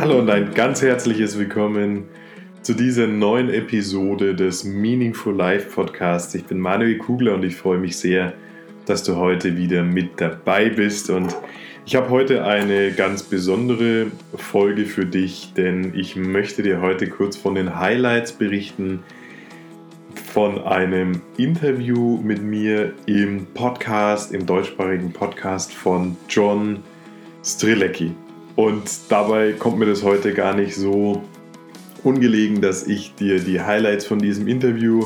Hallo und ein ganz herzliches Willkommen zu dieser neuen Episode des Meaningful Life Podcasts. Ich bin Manuel Kugler und ich freue mich sehr, dass du heute wieder mit dabei bist. Und ich habe heute eine ganz besondere Folge für dich, denn ich möchte dir heute kurz von den Highlights berichten von einem Interview mit mir im Podcast, im deutschsprachigen Podcast von John Strilecki. Und dabei kommt mir das heute gar nicht so ungelegen, dass ich dir die Highlights von diesem Interview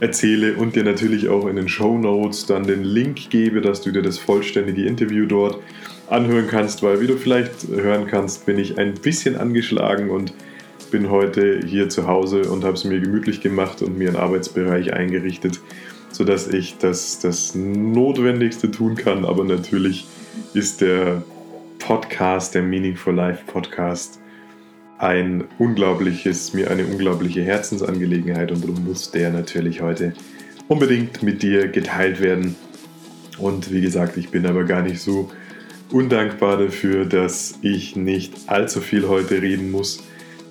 erzähle und dir natürlich auch in den Show Notes dann den Link gebe, dass du dir das vollständige Interview dort anhören kannst, weil wie du vielleicht hören kannst, bin ich ein bisschen angeschlagen und bin heute hier zu Hause und habe es mir gemütlich gemacht und mir einen Arbeitsbereich eingerichtet, sodass ich das, das Notwendigste tun kann. Aber natürlich ist der Podcast, der Meaningful Life Podcast, ein unglaubliches, mir eine unglaubliche Herzensangelegenheit und darum muss der natürlich heute unbedingt mit dir geteilt werden. Und wie gesagt, ich bin aber gar nicht so undankbar dafür, dass ich nicht allzu viel heute reden muss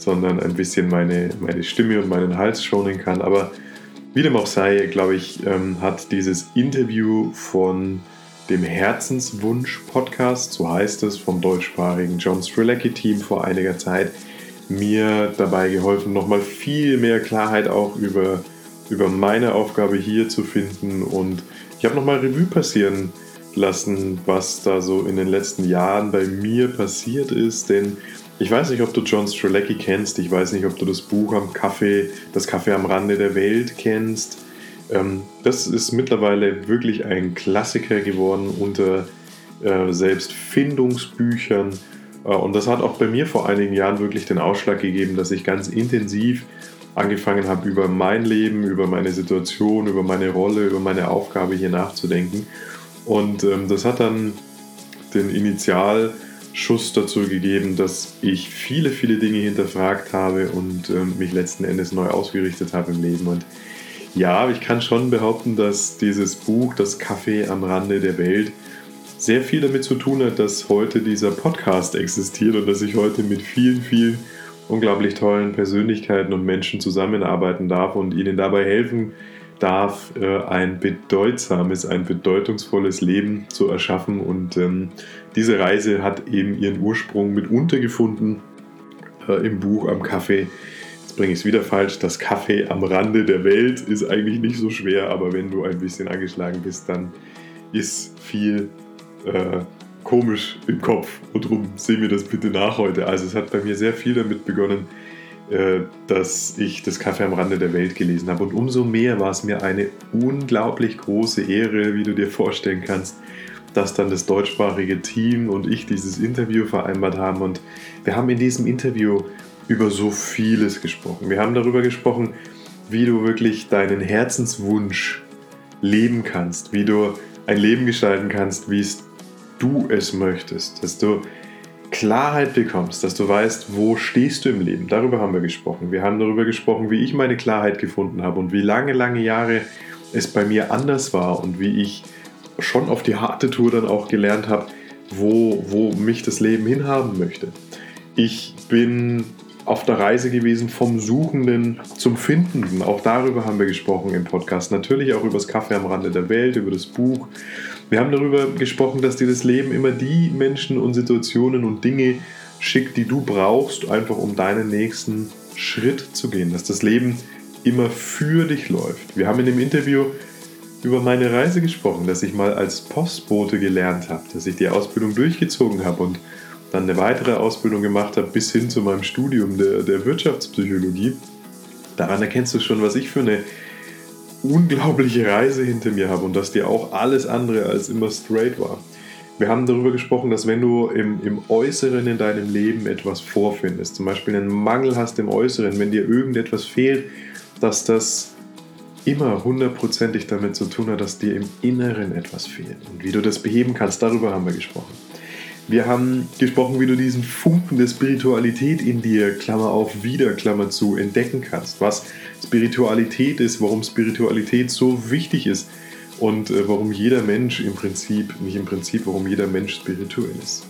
sondern ein bisschen meine, meine Stimme und meinen Hals schonen kann. Aber wie dem auch sei, glaube ich, ähm, hat dieses Interview von dem Herzenswunsch-Podcast, so heißt es, vom deutschsprachigen John Strilecki-Team vor einiger Zeit, mir dabei geholfen, nochmal viel mehr Klarheit auch über, über meine Aufgabe hier zu finden. Und ich habe nochmal Revue passieren lassen, was da so in den letzten Jahren bei mir passiert ist. Denn ich weiß nicht, ob du John Strelecki kennst. Ich weiß nicht, ob du das Buch am Kaffee, das Kaffee am Rande der Welt kennst. Ähm, das ist mittlerweile wirklich ein Klassiker geworden unter äh, selbst Findungsbüchern. Äh, und das hat auch bei mir vor einigen Jahren wirklich den Ausschlag gegeben, dass ich ganz intensiv angefangen habe, über mein Leben, über meine Situation, über meine Rolle, über meine Aufgabe hier nachzudenken. Und ähm, das hat dann den Initial Schuss dazu gegeben, dass ich viele, viele Dinge hinterfragt habe und ähm, mich letzten Endes neu ausgerichtet habe im Leben. Und ja, ich kann schon behaupten, dass dieses Buch, Das Kaffee am Rande der Welt, sehr viel damit zu tun hat, dass heute dieser Podcast existiert und dass ich heute mit vielen, vielen unglaublich tollen Persönlichkeiten und Menschen zusammenarbeiten darf und ihnen dabei helfen darf, äh, ein bedeutsames, ein bedeutungsvolles Leben zu erschaffen. Und ähm, diese Reise hat eben ihren Ursprung mitunter gefunden äh, im Buch am Kaffee. Bringe ich es wieder falsch. Das Kaffee am Rande der Welt ist eigentlich nicht so schwer, aber wenn du ein bisschen angeschlagen bist, dann ist viel äh, komisch im Kopf. Und darum sehen wir das bitte nach heute. Also es hat bei mir sehr viel damit begonnen, äh, dass ich das Kaffee am Rande der Welt gelesen habe. Und umso mehr war es mir eine unglaublich große Ehre, wie du dir vorstellen kannst, dass dann das deutschsprachige Team und ich dieses Interview vereinbart haben. Und wir haben in diesem Interview über so vieles gesprochen. Wir haben darüber gesprochen, wie du wirklich deinen Herzenswunsch leben kannst, wie du ein Leben gestalten kannst, wie es du es möchtest, dass du Klarheit bekommst, dass du weißt, wo stehst du im Leben. Darüber haben wir gesprochen. Wir haben darüber gesprochen, wie ich meine Klarheit gefunden habe und wie lange, lange Jahre es bei mir anders war und wie ich schon auf die harte Tour dann auch gelernt habe, wo, wo mich das Leben hinhaben möchte. Ich bin auf der Reise gewesen vom Suchenden zum Findenden. Auch darüber haben wir gesprochen im Podcast. Natürlich auch über das Kaffee am Rande der Welt, über das Buch. Wir haben darüber gesprochen, dass dir das Leben immer die Menschen und Situationen und Dinge schickt, die du brauchst, einfach um deinen nächsten Schritt zu gehen. Dass das Leben immer für dich läuft. Wir haben in dem Interview über meine Reise gesprochen, dass ich mal als Postbote gelernt habe, dass ich die Ausbildung durchgezogen habe und dann eine weitere Ausbildung gemacht habe bis hin zu meinem Studium der, der Wirtschaftspsychologie. Daran erkennst du schon, was ich für eine unglaubliche Reise hinter mir habe und dass dir auch alles andere als immer straight war. Wir haben darüber gesprochen, dass wenn du im, im Äußeren in deinem Leben etwas vorfindest, zum Beispiel einen Mangel hast im Äußeren, wenn dir irgendetwas fehlt, dass das immer hundertprozentig damit zu tun hat, dass dir im Inneren etwas fehlt. Und wie du das beheben kannst, darüber haben wir gesprochen. Wir haben gesprochen, wie du diesen Funken der Spiritualität in dir, Klammer auf, wieder, Klammer zu, entdecken kannst. Was Spiritualität ist, warum Spiritualität so wichtig ist und äh, warum jeder Mensch im Prinzip, nicht im Prinzip, warum jeder Mensch spirituell ist.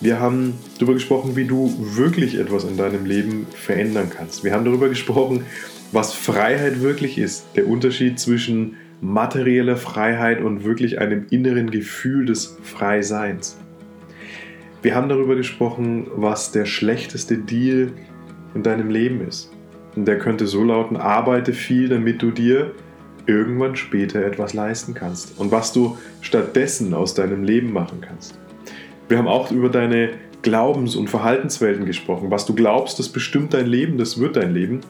Wir haben darüber gesprochen, wie du wirklich etwas in deinem Leben verändern kannst. Wir haben darüber gesprochen, was Freiheit wirklich ist. Der Unterschied zwischen materieller Freiheit und wirklich einem inneren Gefühl des Freiseins. Wir haben darüber gesprochen, was der schlechteste Deal in deinem Leben ist. Und der könnte so lauten, arbeite viel, damit du dir irgendwann später etwas leisten kannst und was du stattdessen aus deinem Leben machen kannst. Wir haben auch über deine Glaubens- und Verhaltenswelten gesprochen. Was du glaubst, das bestimmt dein Leben, das wird dein Leben.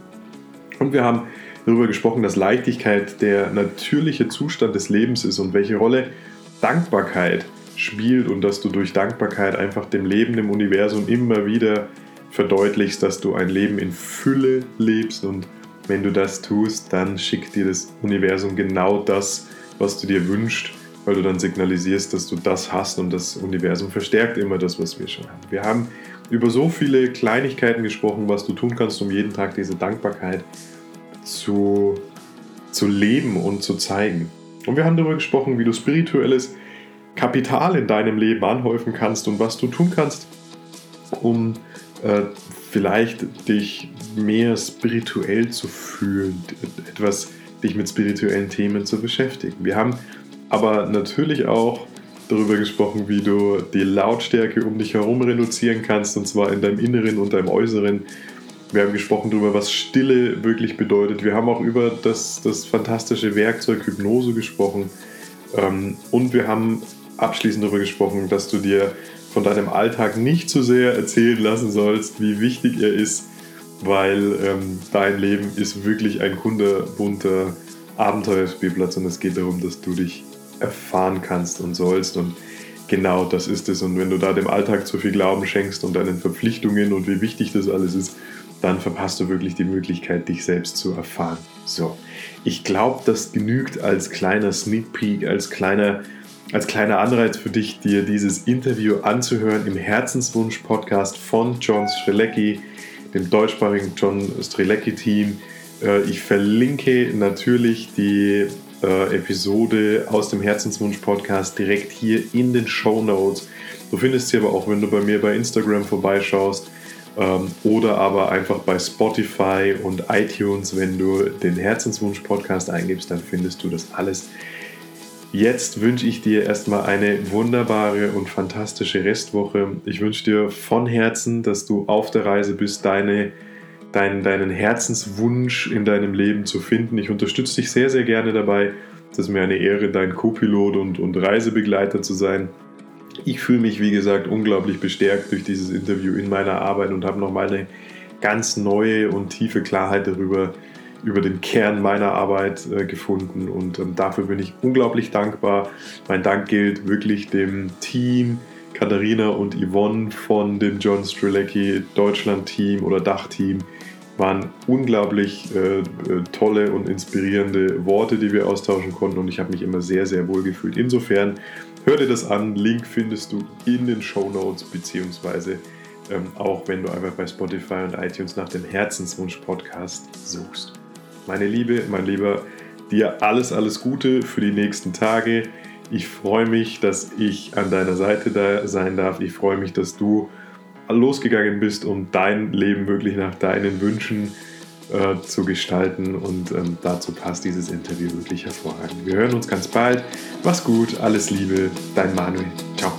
Und wir haben darüber gesprochen, dass Leichtigkeit der natürliche Zustand des Lebens ist und welche Rolle Dankbarkeit spielt und dass du durch Dankbarkeit einfach dem Leben, dem Universum immer wieder verdeutlichst, dass du ein Leben in Fülle lebst und wenn du das tust, dann schickt dir das Universum genau das, was du dir wünschst, weil du dann signalisierst, dass du das hast und das Universum verstärkt immer das, was wir schon haben. Wir haben über so viele Kleinigkeiten gesprochen, was du tun kannst, um jeden Tag diese Dankbarkeit zu, zu leben und zu zeigen. Und wir haben darüber gesprochen, wie du spirituelles Kapital in deinem Leben anhäufen kannst und was du tun kannst, um äh, vielleicht dich mehr spirituell zu fühlen, etwas dich mit spirituellen Themen zu beschäftigen. Wir haben aber natürlich auch darüber gesprochen, wie du die Lautstärke um dich herum reduzieren kannst, und zwar in deinem Inneren und deinem Äußeren. Wir haben gesprochen darüber, was Stille wirklich bedeutet. Wir haben auch über das, das fantastische Werkzeug Hypnose gesprochen. Ähm, und wir haben abschließend darüber gesprochen, dass du dir von deinem Alltag nicht zu sehr erzählen lassen sollst, wie wichtig er ist, weil ähm, dein Leben ist wirklich ein kunderbunter Abenteuerspielplatz und es geht darum, dass du dich erfahren kannst und sollst und genau das ist es. Und wenn du da dem Alltag zu viel Glauben schenkst und deinen Verpflichtungen und wie wichtig das alles ist, dann verpasst du wirklich die Möglichkeit, dich selbst zu erfahren. So, ich glaube, das genügt als kleiner Sneak Peek, als kleiner als kleiner Anreiz für dich, dir dieses Interview anzuhören im Herzenswunsch-Podcast von John Strelecki, dem deutschsprachigen John Strelecki-Team. Äh, ich verlinke natürlich die äh, Episode aus dem Herzenswunsch-Podcast direkt hier in den Show Notes. Du findest sie aber auch, wenn du bei mir bei Instagram vorbeischaust ähm, oder aber einfach bei Spotify und iTunes, wenn du den Herzenswunsch-Podcast eingibst, dann findest du das alles Jetzt wünsche ich dir erstmal eine wunderbare und fantastische Restwoche. Ich wünsche dir von Herzen, dass du auf der Reise bist, deine, dein, deinen Herzenswunsch in deinem Leben zu finden. Ich unterstütze dich sehr, sehr gerne dabei. Es ist mir eine Ehre, dein Co-Pilot und, und Reisebegleiter zu sein. Ich fühle mich, wie gesagt, unglaublich bestärkt durch dieses Interview in meiner Arbeit und habe nochmal eine ganz neue und tiefe Klarheit darüber, über den Kern meiner Arbeit äh, gefunden und ähm, dafür bin ich unglaublich dankbar. Mein Dank gilt wirklich dem Team, Katharina und Yvonne von dem John Strelecki Deutschland-Team oder Dachteam waren unglaublich äh, äh, tolle und inspirierende Worte, die wir austauschen konnten und ich habe mich immer sehr, sehr wohl gefühlt. Insofern hör dir das an, Link findest du in den Show Notes beziehungsweise ähm, auch wenn du einfach bei Spotify und iTunes nach dem Herzenswunsch Podcast suchst. Meine Liebe, mein Lieber, dir alles, alles Gute für die nächsten Tage. Ich freue mich, dass ich an deiner Seite da sein darf. Ich freue mich, dass du losgegangen bist, um dein Leben wirklich nach deinen Wünschen äh, zu gestalten. Und ähm, dazu passt dieses Interview wirklich hervorragend. Wir hören uns ganz bald. Mach's gut, alles Liebe, dein Manuel. Ciao.